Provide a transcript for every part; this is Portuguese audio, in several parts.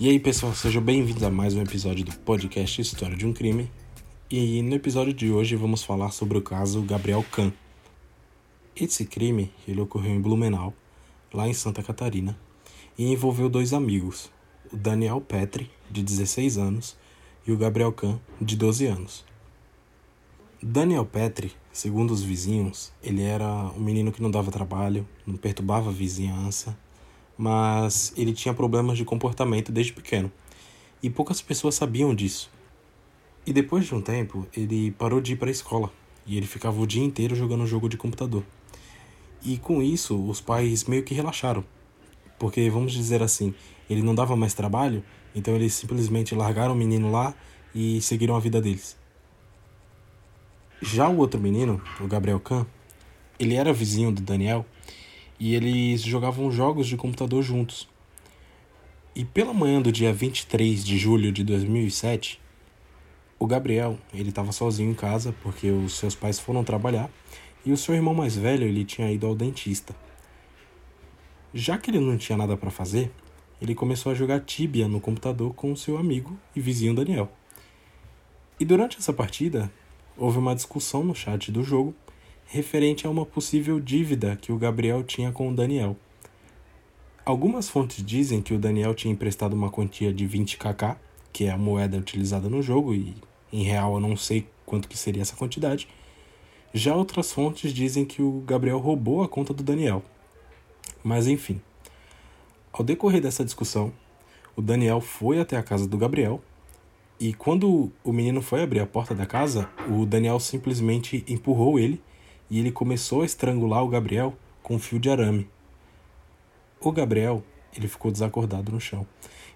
E aí, pessoal, sejam bem-vindos a mais um episódio do podcast História de um Crime. E no episódio de hoje vamos falar sobre o caso Gabriel Kahn. Esse crime ele ocorreu em Blumenau, lá em Santa Catarina, e envolveu dois amigos, o Daniel Petri, de 16 anos, e o Gabriel Kahn, de 12 anos. Daniel Petri, segundo os vizinhos, ele era um menino que não dava trabalho, não perturbava a vizinhança, mas ele tinha problemas de comportamento desde pequeno, e poucas pessoas sabiam disso. E depois de um tempo, ele parou de ir para a escola, e ele ficava o dia inteiro jogando jogo de computador. E com isso, os pais meio que relaxaram, porque vamos dizer assim, ele não dava mais trabalho, então eles simplesmente largaram o menino lá e seguiram a vida deles. Já o outro menino, o Gabriel Kahn, ele era vizinho do Daniel e eles jogavam jogos de computador juntos. E pela manhã do dia 23 de julho de 2007, o Gabriel, ele estava sozinho em casa porque os seus pais foram trabalhar e o seu irmão mais velho, ele tinha ido ao dentista. Já que ele não tinha nada para fazer, ele começou a jogar Tibia no computador com seu amigo e vizinho Daniel. E durante essa partida, houve uma discussão no chat do jogo referente a uma possível dívida que o Gabriel tinha com o Daniel. Algumas fontes dizem que o Daniel tinha emprestado uma quantia de 20kk, que é a moeda utilizada no jogo, e em real eu não sei quanto que seria essa quantidade. Já outras fontes dizem que o Gabriel roubou a conta do Daniel. Mas enfim. Ao decorrer dessa discussão, o Daniel foi até a casa do Gabriel e quando o menino foi abrir a porta da casa, o Daniel simplesmente empurrou ele e ele começou a estrangular o Gabriel com um fio de arame. O Gabriel, ele ficou desacordado no chão.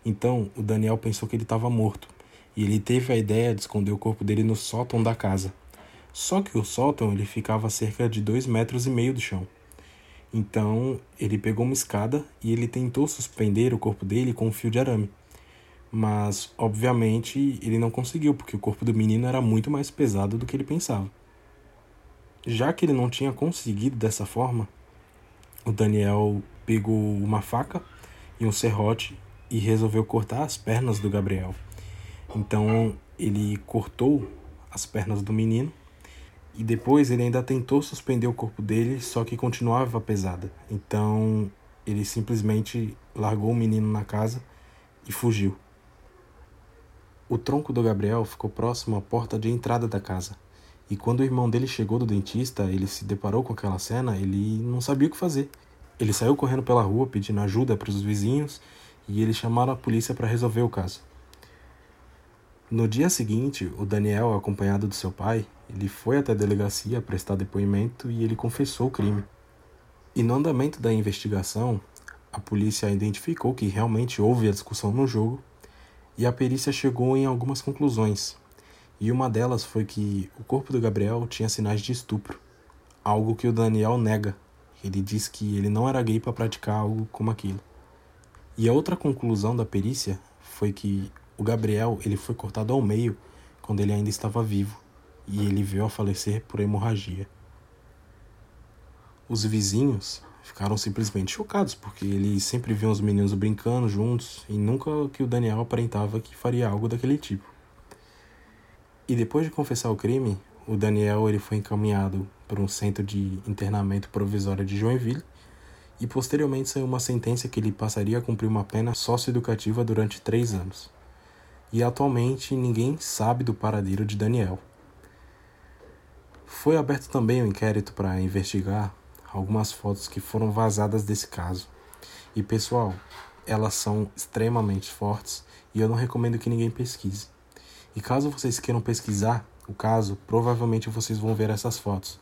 Então, o Daniel pensou que ele estava morto e ele teve a ideia de esconder o corpo dele no sótão da casa. Só que o sótão ele ficava a cerca de dois metros e meio do chão. Então, ele pegou uma escada e ele tentou suspender o corpo dele com um fio de arame. Mas, obviamente, ele não conseguiu, porque o corpo do menino era muito mais pesado do que ele pensava. Já que ele não tinha conseguido dessa forma, o Daniel pegou uma faca e um serrote e resolveu cortar as pernas do Gabriel. Então ele cortou as pernas do menino e depois ele ainda tentou suspender o corpo dele, só que continuava pesada. Então ele simplesmente largou o menino na casa e fugiu. O tronco do Gabriel ficou próximo à porta de entrada da casa. E quando o irmão dele chegou do dentista, ele se deparou com aquela cena, ele não sabia o que fazer. Ele saiu correndo pela rua pedindo ajuda para os vizinhos e eles chamaram a polícia para resolver o caso. No dia seguinte, o Daniel, acompanhado do seu pai, ele foi até a delegacia prestar depoimento e ele confessou o crime. E no andamento da investigação, a polícia identificou que realmente houve a discussão no jogo e a perícia chegou em algumas conclusões, e uma delas foi que o corpo do Gabriel tinha sinais de estupro, algo que o Daniel nega. Ele diz que ele não era gay para praticar algo como aquilo. E a outra conclusão da perícia foi que o Gabriel ele foi cortado ao meio quando ele ainda estava vivo e ele veio a falecer por hemorragia. Os vizinhos ficaram simplesmente chocados porque eles sempre viam os meninos brincando juntos e nunca que o Daniel aparentava que faria algo daquele tipo. E depois de confessar o crime, o Daniel ele foi encaminhado para um centro de internamento provisório de Joinville e posteriormente saiu uma sentença que ele passaria a cumprir uma pena socioeducativa durante três anos. E atualmente ninguém sabe do paradeiro de Daniel. Foi aberto também um inquérito para investigar algumas fotos que foram vazadas desse caso. E pessoal, elas são extremamente fortes e eu não recomendo que ninguém pesquise. E caso vocês queiram pesquisar o caso, provavelmente vocês vão ver essas fotos.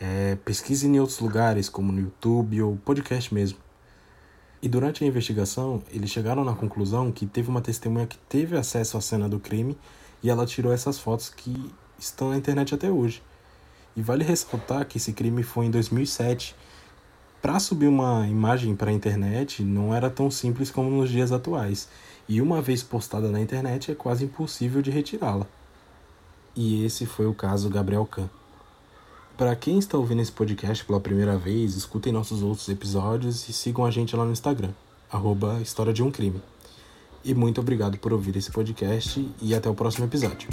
É, pesquise em outros lugares, como no YouTube ou podcast mesmo. E durante a investigação, eles chegaram na conclusão que teve uma testemunha que teve acesso à cena do crime e ela tirou essas fotos que estão na internet até hoje. E vale ressaltar que esse crime foi em 2007. Para subir uma imagem para a internet não era tão simples como nos dias atuais e uma vez postada na internet é quase impossível de retirá-la. E esse foi o caso Gabriel Kahn. Para quem está ouvindo esse podcast pela primeira vez, escutem nossos outros episódios e sigam a gente lá no Instagram, arroba História de um Crime. E muito obrigado por ouvir esse podcast e até o próximo episódio.